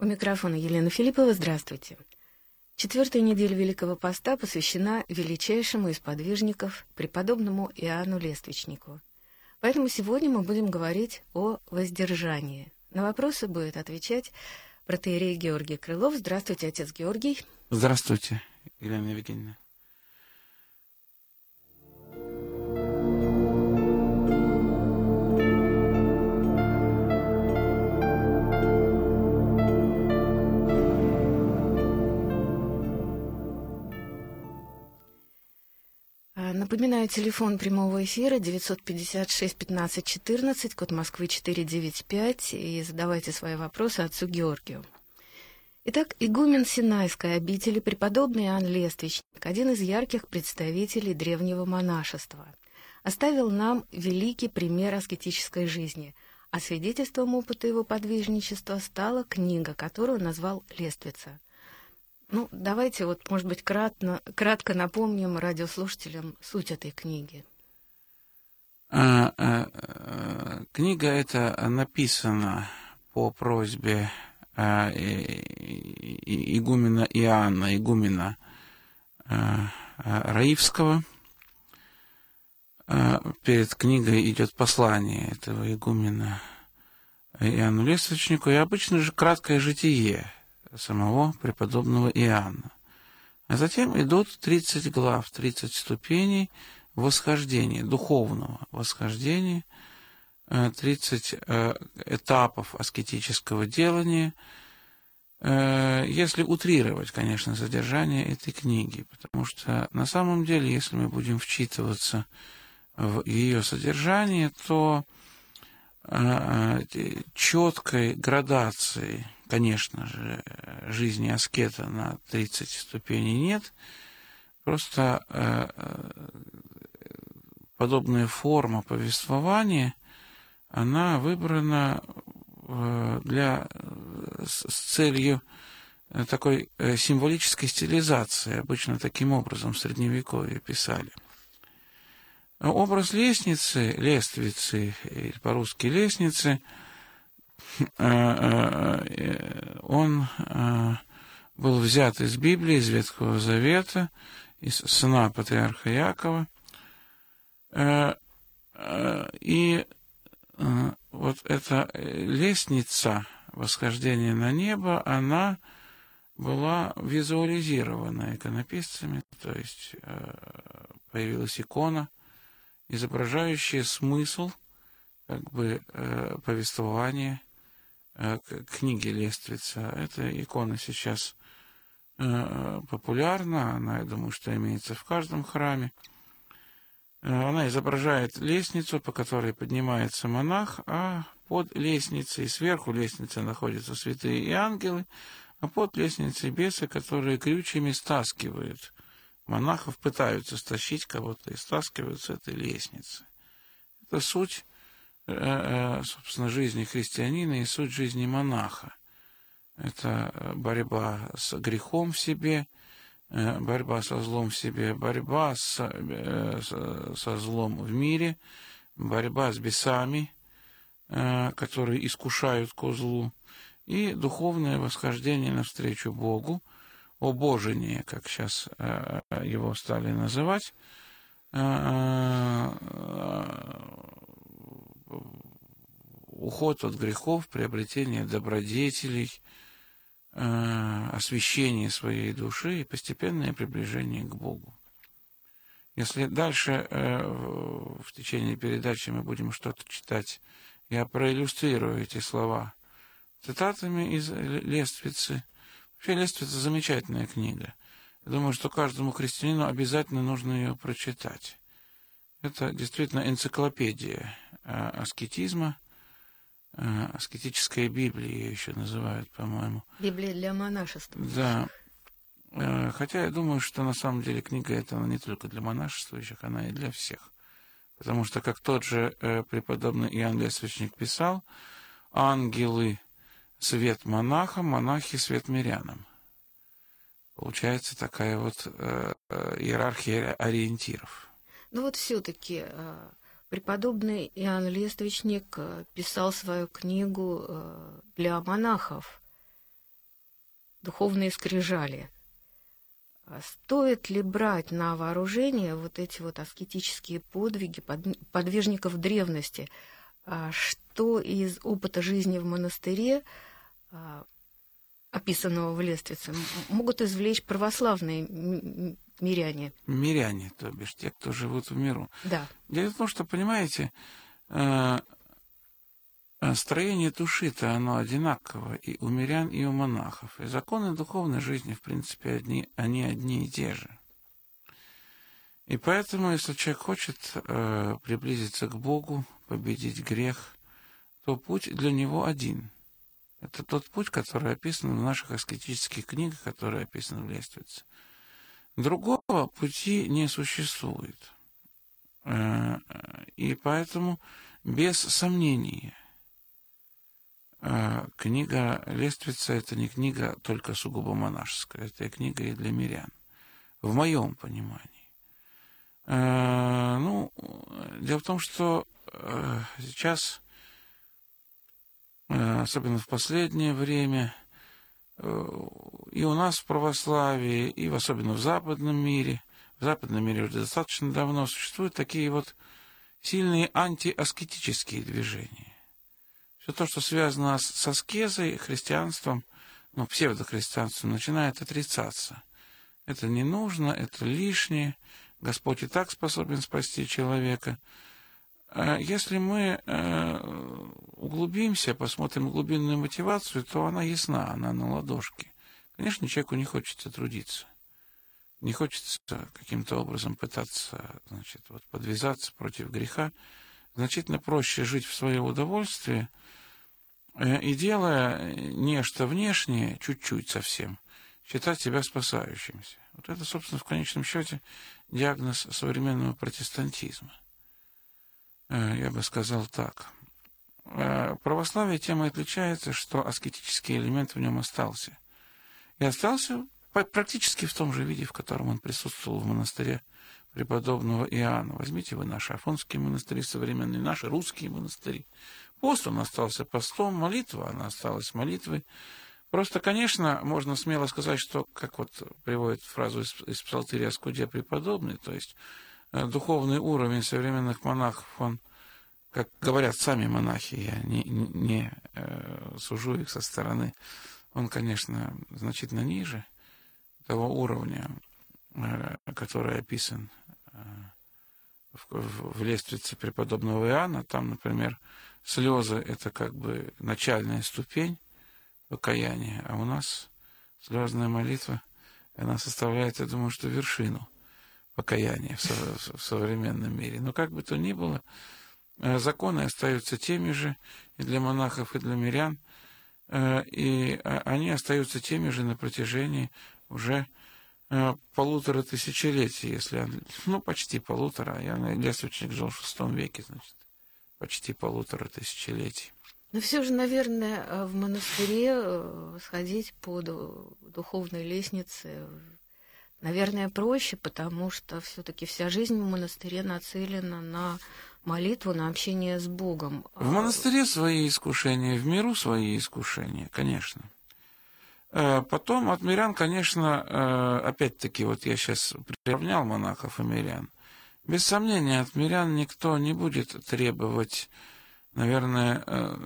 У микрофона Елена Филиппова. Здравствуйте. Четвертая неделя Великого Поста посвящена величайшему из подвижников, преподобному Иоанну Лествичнику. Поэтому сегодня мы будем говорить о воздержании. На вопросы будет отвечать протеерей Георгий Крылов. Здравствуйте, отец Георгий. Здравствуйте, Елена Евгеньевна. Напоминаю, телефон прямого эфира 956 15 14, код Москвы 495, и задавайте свои вопросы отцу Георгию. Итак, игумен Синайской обители, преподобный Иоанн Лествичник, один из ярких представителей древнего монашества, оставил нам великий пример аскетической жизни, а свидетельством опыта его подвижничества стала книга, которую назвал «Лествица». Ну, давайте вот, может быть, кратно, кратко напомним радиослушателям суть этой книги. А, а, а, книга эта написана по просьбе а, и, игумена Иоанна, игумена а, а, Раивского. А, перед книгой идет послание этого игумена Иоанну Лесточнику, и обычно же краткое житие – самого преподобного Иоанна. А затем идут 30 глав, 30 ступеней восхождения, духовного восхождения, 30 э, э, этапов аскетического делания, э, если утрировать, конечно, содержание этой книги, потому что на самом деле, если мы будем вчитываться в ее содержание, то четкой градации конечно же, жизни аскета на 30 ступеней нет. Просто э, э, подобная форма повествования, она выбрана э, для, с целью такой символической стилизации. Обычно таким образом в Средневековье писали. Образ лестницы, лествицы, по-русски лестницы – Э, э, он э, был взят из Библии, из Ветхого Завета, из сына патриарха Якова. И вот эта лестница восхождения на небо, она была визуализирована иконописцами, то есть появилась икона, изображающая смысл как бы повествования Э, книги Лествица. Эта икона сейчас э, популярна, она, я думаю, что имеется в каждом храме. Э, она изображает лестницу, по которой поднимается монах, а под лестницей, сверху лестницы находятся святые и ангелы, а под лестницей бесы, которые крючьями стаскивают. Монахов пытаются стащить кого-то и стаскивают с этой лестницы. Это суть Э, э, собственно, жизни христианина и суть жизни монаха. Это борьба с грехом в себе, э, борьба со злом в себе, борьба с, со злом в мире, борьба с бесами, которые искушают ко злу, и духовное восхождение навстречу Богу, обожение, как сейчас его стали называть, уход от грехов, приобретение добродетелей, э, освящение своей души и постепенное приближение к Богу. Если дальше э, в течение передачи мы будем что-то читать, я проиллюстрирую эти слова цитатами из Лествицы. Вообще Лествица замечательная книга. Я думаю, что каждому христианину обязательно нужно ее прочитать. Это действительно энциклопедия э, аскетизма – аскетическая Библия ее еще называют, по-моему. Библия для монашества. Да. Э, хотя я думаю, что на самом деле книга эта она не только для монашествующих, она и для всех. Потому что, как тот же э, преподобный Иоанн Лествичник писал, ангелы — свет монахам, монахи — свет мирянам. Получается такая вот иерархия ориентиров. Ну вот все-таки Преподобный Иоанн Лествичник э, писал свою книгу э, для монахов. духовные скрижали. А стоит ли брать на вооружение вот эти вот аскетические подвиги подвижников древности? А что из опыта жизни в монастыре, а, описанного в Лествице, могут извлечь православные миряне? Миряне, то бишь те, кто живут в миру. Да. Дело в том, что, понимаете, э, э, строение души-то оно одинаково и у мирян, и у монахов. И законы духовной жизни, в принципе, одни, они одни и те же. И поэтому, если человек хочет э, приблизиться к Богу, победить грех, то путь для него один. Это тот путь, который описан в наших аскетических книгах, которые описаны в Лествице. Другого пути не существует. Э, и поэтому, без сомнения, э, книга Лествица – это не книга только сугубо монашеская, это книга и для мирян, в моем понимании. Э, ну, дело в том, что сейчас, особенно в последнее время – и у нас в православии, и в, особенно в западном мире, в западном мире уже достаточно давно существуют такие вот сильные антиаскетические движения. Все то, что связано с, аскезой, христианством, ну, псевдохристианством, начинает отрицаться. Это не нужно, это лишнее. Господь и так способен спасти человека. А если мы э, углубимся, посмотрим глубинную мотивацию, то она ясна, она на ладошке. Конечно, человеку не хочется трудиться. Не хочется каким-то образом пытаться значит, вот, подвязаться против греха. Значительно проще жить в свое удовольствие э, и делая нечто внешнее, чуть-чуть совсем, считать себя спасающимся. Вот это, собственно, в конечном счете диагноз современного протестантизма – Э, я бы сказал так. Э, православие тем и отличается, что аскетический элемент в нем остался. И остался практически в том же виде, в котором он присутствовал в монастыре преподобного Иоанна. Возьмите вы наши афонские монастыри современные, наши русские монастыри. Пост он остался постом, молитва она осталась молитвой. Просто, конечно, можно смело сказать, что, как вот приводит фразу из, из псалтыря Скудия преподобный, то есть Э, духовный уровень современных монахов, он, как говорят сами монахи, я не, не, э, сужу их со стороны, он, конечно, значительно ниже того уровня, э, который описан э, в, в, лестнице преподобного Иоанна. Там, например, слезы – это как бы начальная ступень покаяния, а у нас слезная молитва, она составляет, я думаю, что вершину – покаяния в, в современном мире. Но как бы то ни было, законы остаются теми же и для монахов, и для мирян, э, и а, они остаются теми же на протяжении уже э, полутора тысячелетий, если, ну, почти полутора, я лесочник жил в шестом веке, значит, почти полутора тысячелетий. Но все же, наверное, в монастыре сходить по духовной лестнице Наверное, проще, потому что все-таки вся жизнь в монастыре нацелена на молитву, на общение с Богом. В монастыре свои искушения, в миру свои искушения, конечно. Э, потом от мирян, конечно, э, опять-таки, вот я сейчас приравнял монахов и мирян. Без сомнения, от мирян никто не будет требовать, наверное, э,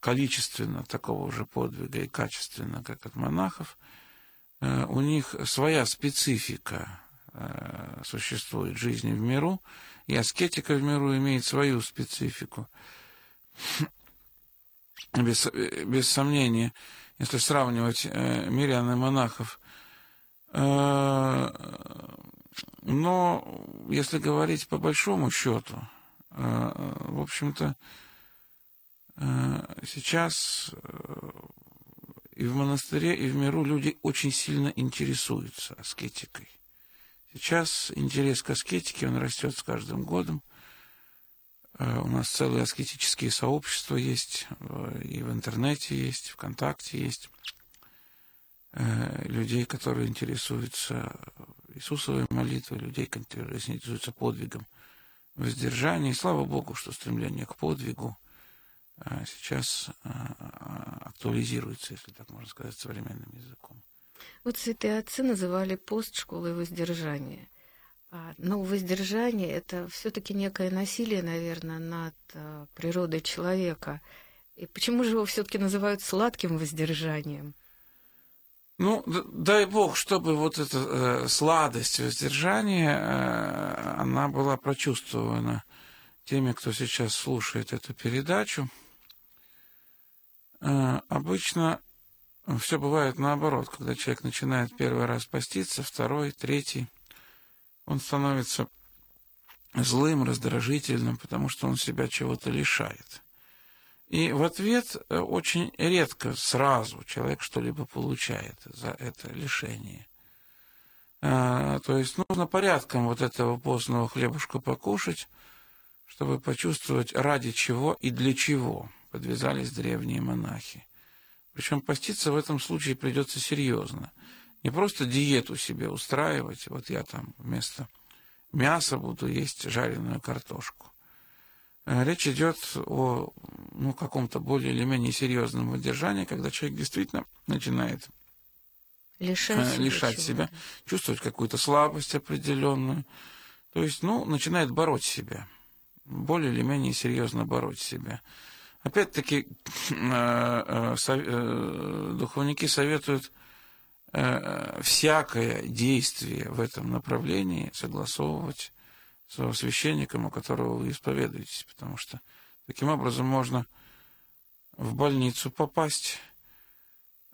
количественно такого же подвига и качественно, как от монахов – у них своя специфика э, существует жизни в миру, и аскетика в миру имеет свою специфику. Без, без сомнения, если сравнивать э, мирян и монахов. Но если говорить по большому счету, в общем-то, сейчас и в монастыре, и в миру люди очень сильно интересуются аскетикой. Сейчас интерес к аскетике, он растет с каждым годом. Э, у нас целые аскетические сообщества есть, э, и в интернете есть, ВКонтакте есть. Э, людей, которые интересуются Иисусовой молитвой, людей, которые интересуются подвигом воздержания. И слава Богу, что стремление к подвигу сейчас актуализируется, если так можно сказать, современным языком. Вот святые отцы называли пост школой воздержания. Но воздержание – это все-таки некое насилие, наверное, над природой человека. И почему же его все-таки называют сладким воздержанием? Ну, дай бог, чтобы вот эта э, сладость воздержания, э, она была прочувствована теми, кто сейчас слушает эту передачу. Э, обычно все бывает наоборот, когда человек начинает первый раз поститься, второй, третий, он становится злым, раздражительным, потому что он себя чего-то лишает. И в ответ э, очень редко сразу человек что-либо получает за это лишение. А, то есть нужно порядком вот этого постного хлебушка покушать, чтобы почувствовать, ради чего и для чего подвязались древние монахи. Причем поститься в этом случае придется серьезно. Не просто диету себе устраивать, вот я там вместо мяса буду есть жареную картошку. Э, речь идет о ну, каком-то более или менее серьезном воздержании, когда человек действительно начинает лишать, э, лишать себя, чувствовать какую-то слабость определенную. То есть, ну, начинает бороть себя, более или менее серьезно бороть себя. Опять-таки, э, духовники советуют всякое действие в этом направлении согласовывать со священником, у которого вы исповедуетесь, потому что таким образом можно в больницу попасть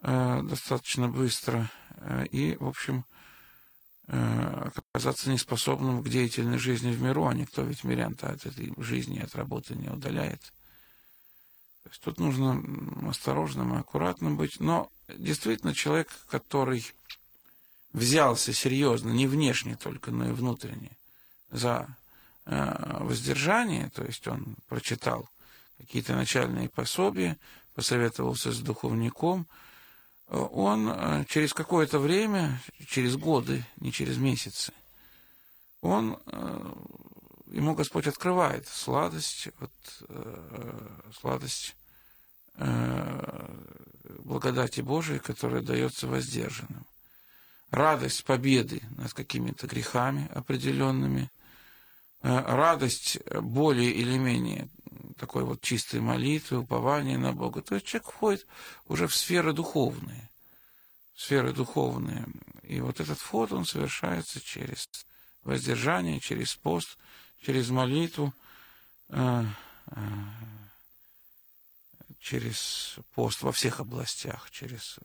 э, достаточно быстро э, и, в общем, э, оказаться неспособным к деятельной жизни в миру, а никто ведь мирян-то от этой жизни, от работы не удаляет. То есть тут нужно осторожным и аккуратным быть, но действительно человек, который взялся серьезно, не внешне только, но и внутренне, за э, воздержание, то есть он прочитал какие-то начальные пособия, посоветовался с духовником, э, он э, через какое-то время, через годы, не через месяцы, он, ему Господь открывает сладость, вот, сладость благодати Божией, которая дается воздержанным. Радость победы над какими-то грехами определенными, Э, радость более или менее такой вот чистой молитвы, упования на Бога. То есть человек входит уже в сферы духовные. Сферы духовные. И вот этот вход, он совершается через воздержание, через пост, через молитву, э, э, через пост во всех областях, через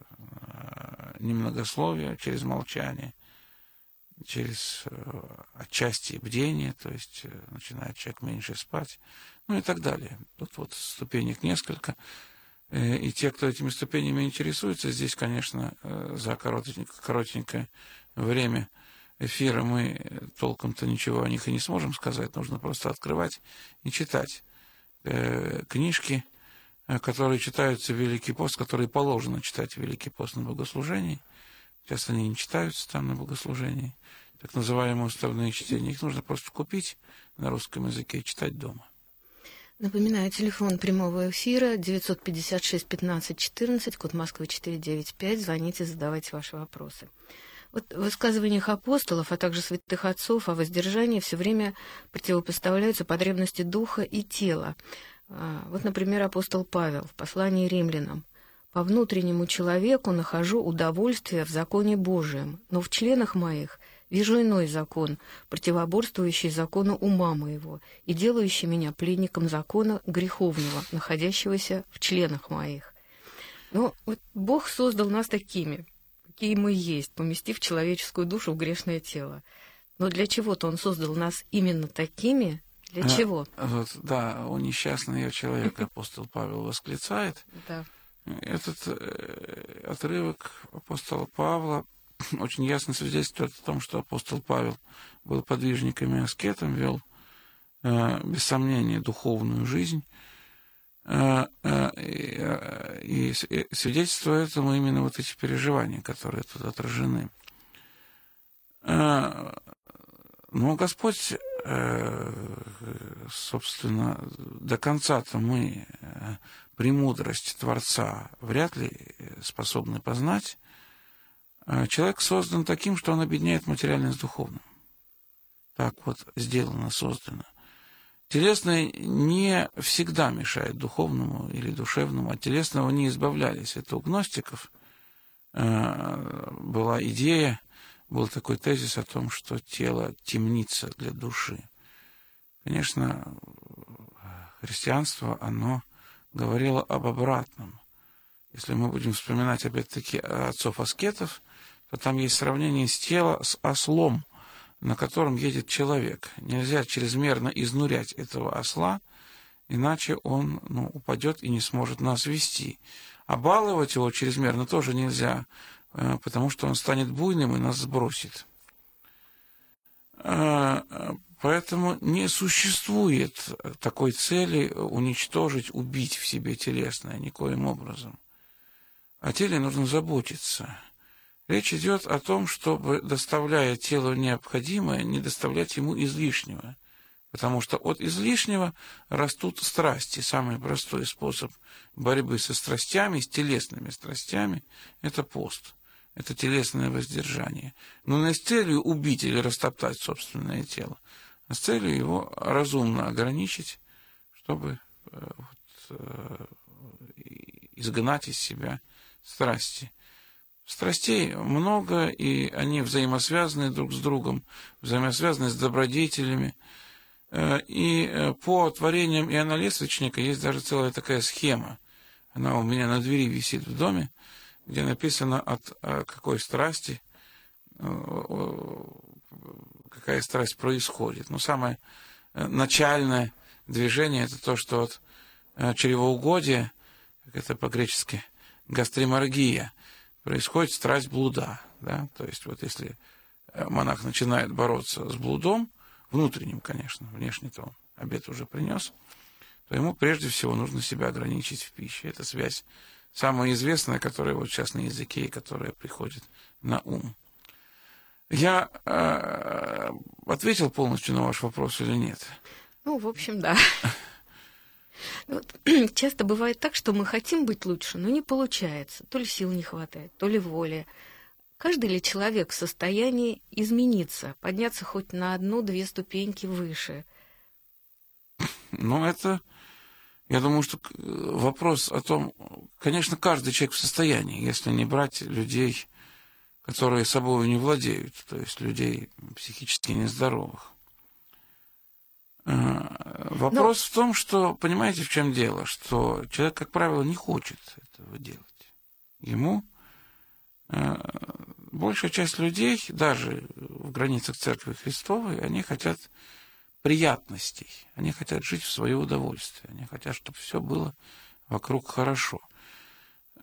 немногословие, через молчание – через э, отчасти бдение, то есть э, начинает человек меньше спать, ну и так далее. Тут вот ступенек несколько. Э, и те, кто этими ступенями интересуется, здесь, конечно, за коротенькое, коротенькое время эфира мы толком-то ничего о них и не сможем сказать. Нужно просто открывать и читать книжки, которые читаются в Великий пост, которые положено читать в Великий пост на богослужении – Сейчас они не читаются там на богослужении. Так называемые уставные чтения. Их нужно просто купить на русском языке и читать дома. Напоминаю, телефон прямого эфира 956 15 14, код Москвы 495. Звоните, задавайте ваши вопросы. Вот в высказываниях апостолов, а также святых отцов о воздержании все время противопоставляются потребности духа и тела. А, вот, например, апостол Павел в послании римлянам. По внутреннему человеку нахожу удовольствие в законе Божием, но в членах моих вижу иной закон, противоборствующий закону ума моего и делающий меня пленником закона греховного, находящегося в членах моих. Но вот Бог создал нас такими, какие мы есть, поместив человеческую душу в грешное тело. Но для чего-то Он создал нас именно такими, для а, чего? Вот, да, у несчастного человека апостол Павел восклицает. Да этот э, отрывок апостола Павла очень ясно свидетельствует о том, что апостол Павел был подвижником и аскетом, вел, э, без сомнения, духовную жизнь. Э, и свидетельствует этому именно вот эти переживания, которые тут отражены. Но Господь собственно, до конца-то мы премудрость Творца вряд ли способны познать, человек создан таким, что он объединяет материальное с духовным. Так вот сделано, создано. Телесное не всегда мешает духовному или душевному. От телесного не избавлялись. Это у гностиков э, была идея, был такой тезис о том, что тело темница для души. Конечно, христианство, оно говорило об обратном. Если мы будем вспоминать, опять-таки, отцов-аскетов, то там есть сравнение с телом с ослом – на котором едет человек. Нельзя чрезмерно изнурять этого осла, иначе он ну, упадет и не сможет нас вести. А его чрезмерно тоже нельзя, э, потому что он станет буйным и нас сбросит. Э, поэтому не существует такой цели уничтожить, убить в себе телесное никоим образом. О теле нужно заботиться – Речь идет о том, чтобы, доставляя телу необходимое, не доставлять ему излишнего. Потому что от излишнего растут страсти. Самый простой способ борьбы со страстями, с телесными страстями, это пост. Это телесное воздержание. Но не с целью убить или растоптать собственное тело, а с целью его разумно ограничить, чтобы э, вот, э, изгнать из себя страсти. Страстей много, и они взаимосвязаны друг с другом, взаимосвязаны с добродетелями. Э, и э, по творениям Иоанна Лесвичника есть даже целая такая схема. Она у меня на двери висит в доме, где написано от э, какой страсти, какая страсть происходит. Но самое начальное движение это то, что от чревоугодия, как это по-гречески, гастриморгия – происходит страсть блуда. Да? То есть вот если э, монах начинает бороться с блудом, внутренним, конечно, внешне-то он обед уже принес, то ему прежде всего нужно себя ограничить в пище. Это связь самая известная, которая вот сейчас на языке и которая приходит на ум. Я э, ответил полностью на ваш вопрос или нет? Ну, в общем, да. Вот, часто бывает так, что мы хотим быть лучше, но не получается. То ли сил не хватает, то ли воли. Каждый ли человек в состоянии измениться, подняться хоть на одну-две ступеньки выше? Ну, это, я думаю, что вопрос о том, конечно, каждый человек в состоянии, если не брать людей, которые собой не владеют, то есть людей психически нездоровых. Э, вопрос Но... в том, что, понимаете, в чем дело, что человек, как правило, не хочет этого делать. Ему э, большая часть людей, даже в границах Церкви Христовой, они хотят приятностей, они хотят жить в свое удовольствие, они хотят, чтобы все было вокруг хорошо.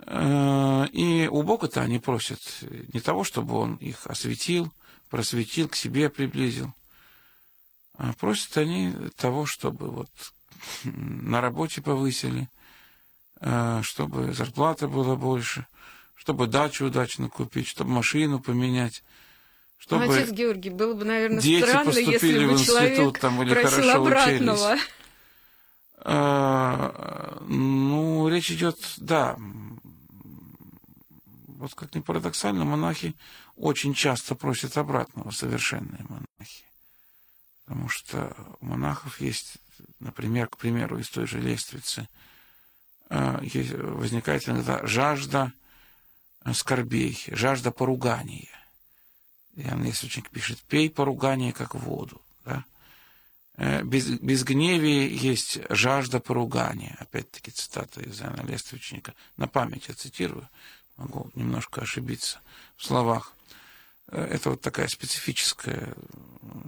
Э, и у Бога-то они просят не того, чтобы Он их осветил, просветил, к себе приблизил, а просят они того, чтобы вот на работе повысили, а, чтобы зарплата была больше, чтобы дачу удачно купить, чтобы машину поменять. Чтобы ну, отец Георгий, было бы, наверное, дети странно, поступили если бы в институт там, или хорошо обратного. учились. А, ну, речь идет, да, вот как ни парадоксально, монахи очень часто просят обратного, совершенные монахи. Потому что у монахов есть, например, к примеру, из той же лествицы, э, возникает иногда жажда э, скорбей, жажда поругания. Иоанн Лествичник пишет, пей поругание, как воду. Да? Э, без, без гневия есть жажда поругания. Опять-таки цитата из Иоанна Лествичника. На память я цитирую, могу немножко ошибиться в словах. Это вот такая специфическая,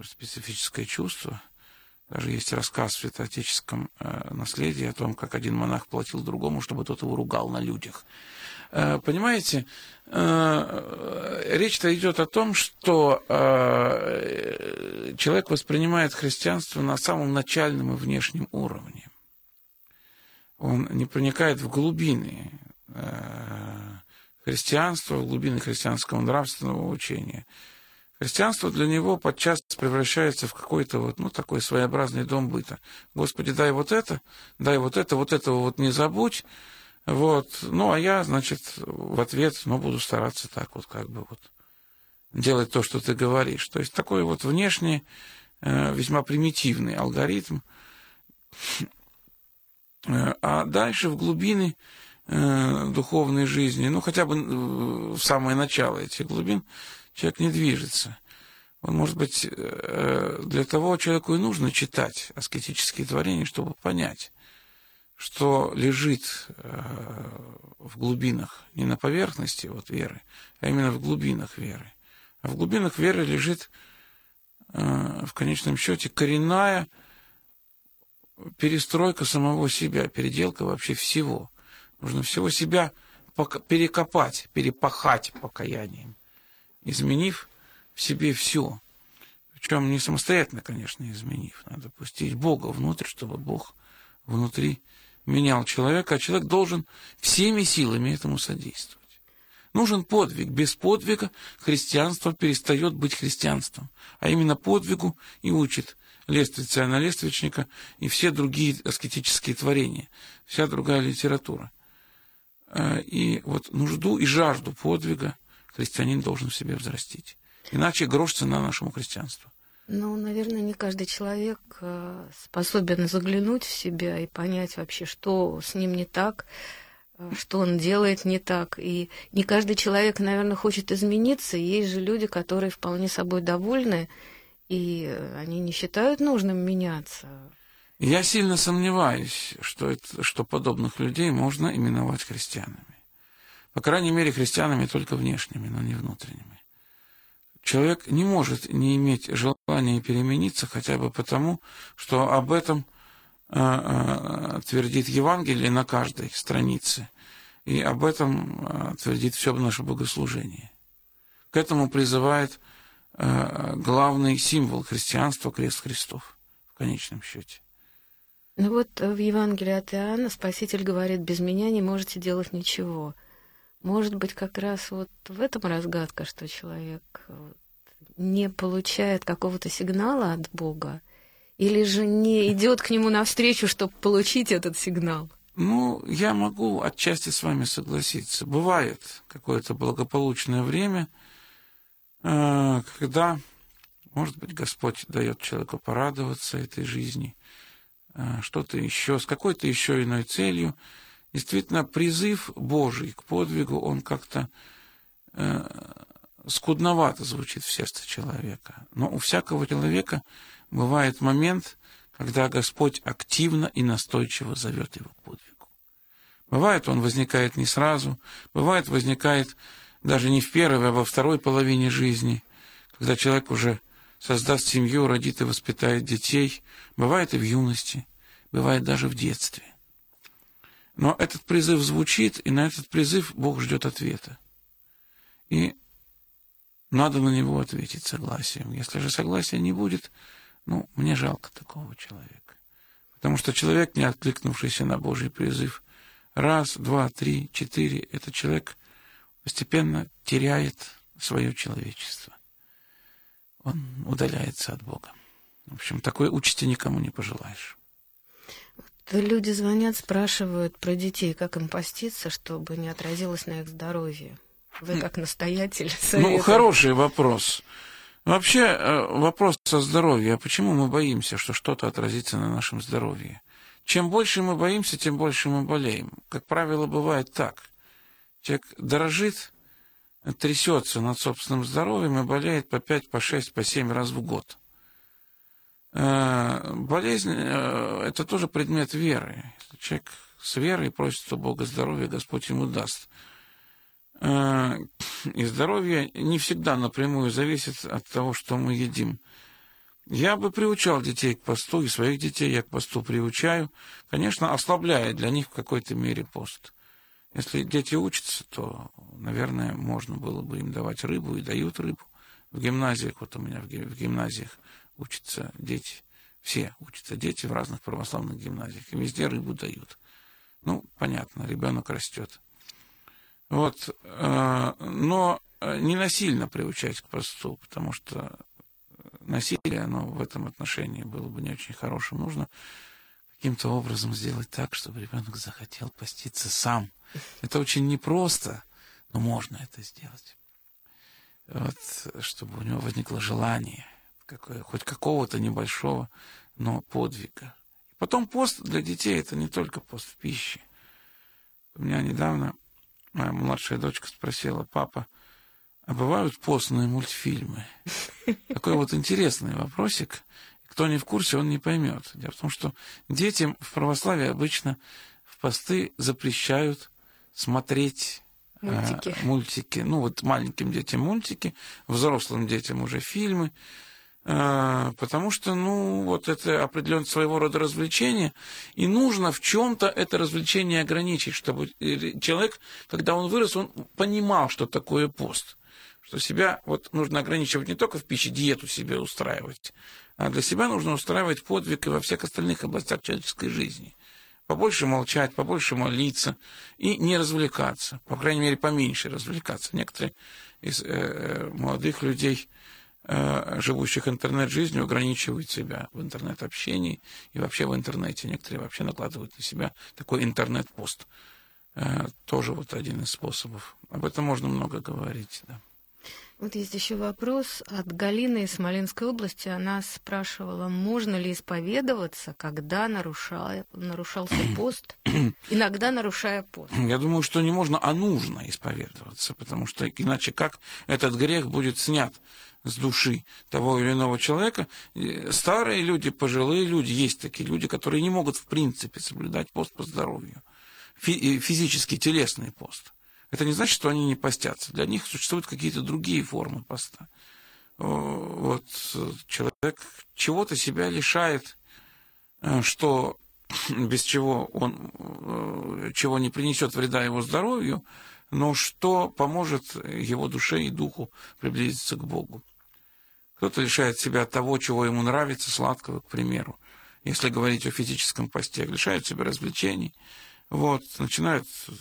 специфическое чувство. Даже есть рассказ в святоотеческом э, наследии о том, как один монах платил другому, чтобы тот его ругал на людях. Э, понимаете, э, речь-то идет о том, что человек воспринимает христианство на самом начальном и внешнем уровне. Он не проникает в глубины христианства, в глубины христианского нравственного учения. Христианство для него подчас превращается в какой-то вот, ну, такой своеобразный дом быта. Господи, дай вот это, дай вот это, вот этого вот не забудь. Вот. Ну, а я, значит, в ответ, ну, буду стараться так вот как бы вот делать то, что ты говоришь. То есть такой вот внешний, э, весьма примитивный алгоритм. Э, а дальше в глубины духовной жизни, ну, хотя бы в самое начало этих глубин, человек не движется. Он, может быть, э, для того человеку и нужно читать аскетические творения, чтобы понять, что лежит э, в глубинах, не на поверхности вот веры, а именно в глубинах веры. А в глубинах веры лежит э, в конечном счете коренная перестройка самого себя, переделка вообще всего. Нужно всего себя перекопать, перепахать покаянием изменив в себе все. Причем не самостоятельно, конечно, изменив. Надо пустить Бога внутрь, чтобы Бог внутри менял человека, а человек должен всеми силами этому содействовать. Нужен подвиг. Без подвига христианство перестает быть христианством. А именно подвигу и учит лествица на лествичника и все другие аскетические творения, вся другая литература. А, и вот нужду и жажду подвига христианин должен в себе взрастить. Иначе грош цена нашему христианству. Ну, наверное, не каждый человек э, способен заглянуть в себя и понять вообще, что с ним не так, э, что он делает не так. И не каждый человек, наверное, хочет измениться. Есть же люди, которые вполне собой довольны, и они не считают нужным меняться. Я сильно сомневаюсь, что, это, что подобных людей можно именовать христианами. По крайней мере, христианами только внешними, но не внутренними. Человек не может не иметь желания перемениться хотя бы потому, что об этом э, э, твердит Евангелие на каждой странице, и об этом э, твердит все наше богослужение. К этому призывает главный символ христианства – крест Христов, в конечном счете. Ну вот в Евангелии от Иоанна Спаситель говорит, без меня не можете делать ничего. Может быть, как раз вот в этом разгадка, что человек не получает какого-то сигнала от Бога, или же не идет к нему навстречу, чтобы получить этот сигнал? Ну, я могу отчасти с вами согласиться. Бывает какое-то благополучное время, э, когда, может быть, Господь дает человеку порадоваться этой жизни, э, что-то еще, с какой-то еще иной целью – Действительно, призыв Божий к подвигу, он как-то э, скудновато звучит в сердце человека. Но у всякого человека бывает момент, когда Господь активно и настойчиво зовет его к подвигу. Бывает, он возникает не сразу, бывает, возникает даже не в первой, а во второй половине жизни, когда человек уже создаст семью, родит и воспитает детей. Бывает и в юности, бывает даже в детстве. Но этот призыв звучит, и на этот призыв Бог ждет ответа. И надо на него ответить согласием. Если же согласия не будет, ну, мне жалко такого человека. Потому что человек, не откликнувшийся на Божий призыв, раз, два, три, четыре, этот человек постепенно теряет свое человечество. Он удаляется от Бога. В общем, такой участи никому не пожелаешь. Люди звонят, спрашивают про детей, как им поститься, чтобы не отразилось на их здоровье. Вы как настоятель Ну, хороший вопрос. Вообще, э, вопрос о здоровье. А почему мы боимся, что что-то отразится на нашем здоровье? Чем больше мы боимся, тем больше мы болеем. Как правило, бывает так. Человек дорожит, трясется над собственным здоровьем и болеет по 5, по 6, по 7 раз в год. Э, болезнь э, – это тоже предмет веры. Человек с верой просит у Бога здоровья, Господь ему даст. Э, и здоровье не всегда напрямую зависит от того, что мы едим. Я бы приучал детей к посту, и своих детей я к посту приучаю, конечно, ослабляя для них в какой-то мере пост. Если дети учатся, то, наверное, можно было бы им давать рыбу, и дают рыбу. В гимназиях, вот у меня в гимназиях учатся дети. Все учатся дети в разных православных гимназиях. И везде рыбу дают. Ну, понятно, ребенок растет. Вот. Э, но э, не насильно приучать к посту, потому что насилие, оно в этом отношении было бы не очень хорошим. Нужно каким-то образом сделать так, чтобы ребенок захотел поститься сам. Это очень непросто, но можно это сделать. Вот, чтобы у него возникло желание какое, хоть какого-то небольшого, но подвига. И потом пост для детей это не только пост в пище. У меня недавно моя младшая дочка спросила, папа, а бывают постные мультфильмы? Такой вот интересный вопросик. Кто не в курсе, он не поймет. Дело в том, что детям в православии обычно в посты запрещают смотреть мультики. Э, мультики. Ну, вот маленьким детям мультики, взрослым детям уже фильмы. Э, потому что, ну, вот это определенное своего рода развлечение, и нужно в чем-то это развлечение ограничить, чтобы человек, когда он вырос, он понимал, что такое пост что себя вот нужно ограничивать не только в пище, диету себе устраивать, а для себя нужно устраивать подвиг и во всех остальных областях человеческой жизни. Побольше молчать, побольше молиться и не развлекаться, по крайней мере, поменьше развлекаться. Некоторые из э, э молодых людей, э, живущих интернет-жизнью, ограничивают себя в интернет-общении и вообще в интернете. Некоторые вообще накладывают на себя такой интернет-пост. Э, тоже вот один из способов. Об этом можно много говорить, да. Вот есть еще вопрос от Галины из Смоленской области. Она спрашивала, можно ли исповедоваться, когда нарушая, нарушался пост, иногда нарушая пост. Я думаю, что не можно, а нужно исповедоваться, потому что иначе как этот грех будет снят с души того или иного человека. Старые люди, пожилые люди, есть такие люди, которые не могут в принципе соблюдать пост по здоровью. Физический, телесный пост. Это не значит, что они не постятся. Для них существуют какие-то другие формы поста. Вот человек чего-то себя лишает, э, что без чего он э, чего не принесет вреда его здоровью, но что поможет его душе и духу приблизиться к Богу. Кто-то лишает себя того, чего ему нравится, сладкого, к примеру. Если говорить о физическом посте, лишает себя развлечений, вот, начинают э,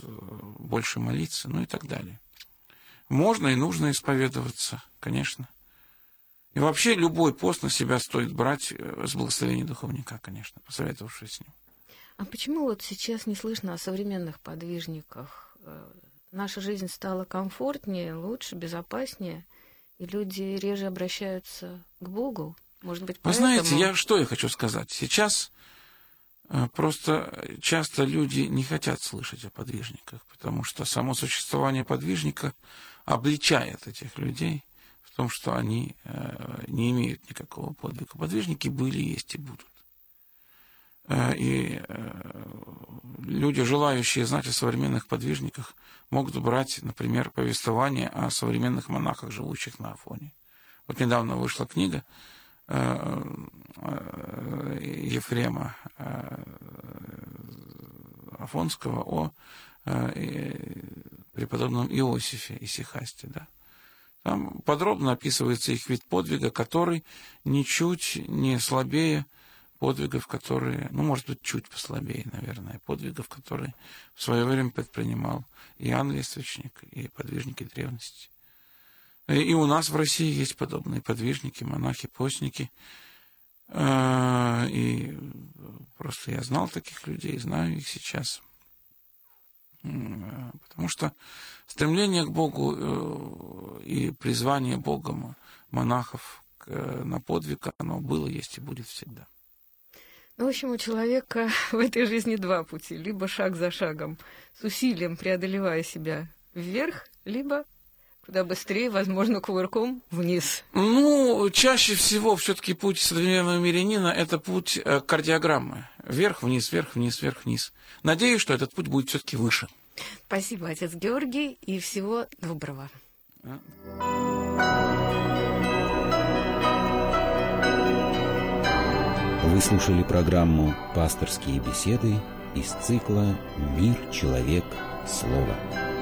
больше молиться, ну и так далее. Можно и нужно исповедоваться, конечно. И вообще любой пост на себя стоит брать э, с благословения духовника, конечно, посоветовавшись с ним. А почему вот сейчас не слышно о современных подвижниках? Э, наша жизнь стала комфортнее, лучше, безопаснее, и люди реже обращаются к Богу. Может быть, поэтому... Вы знаете, я что я хочу сказать? Сейчас просто часто люди не хотят слышать о подвижниках, потому что само существование подвижника обличает этих людей в том, что они э, не имеют никакого подвига. Подвижники были, есть и будут. Э, и э, люди, желающие знать о современных подвижниках, могут брать, например, повествование о современных монахах, живущих на Афоне. Вот недавно вышла книга Ефрема э, Афонского о преподобном Иосифе и Сихасте, да. Там подробно описывается их вид подвига, который ничуть не слабее подвигов, которые, ну, может быть, чуть послабее, наверное, подвигов, которые в свое время предпринимал Иоанн Лествичник и подвижники древности. И у нас в России есть подобные подвижники, монахи, постники. А, и просто я знал таких людей, знаю их сейчас. Потому что стремление к Богу э, и призвание Богом монахов на подвиг, оно было, есть и будет всегда. Ну, в общем, у человека в этой жизни два пути. Либо шаг за шагом, с усилием преодолевая себя вверх, либо Куда быстрее, возможно, кувырком вниз. Ну, чаще всего все-таки путь современного мирянина – это путь э, кардиограммы. Вверх-вниз, вверх-вниз, вверх-вниз. Надеюсь, что этот путь будет все-таки выше. Спасибо, отец Георгий, и всего доброго. Вы слушали программу «Пасторские беседы» из цикла «Мир, человек, слово».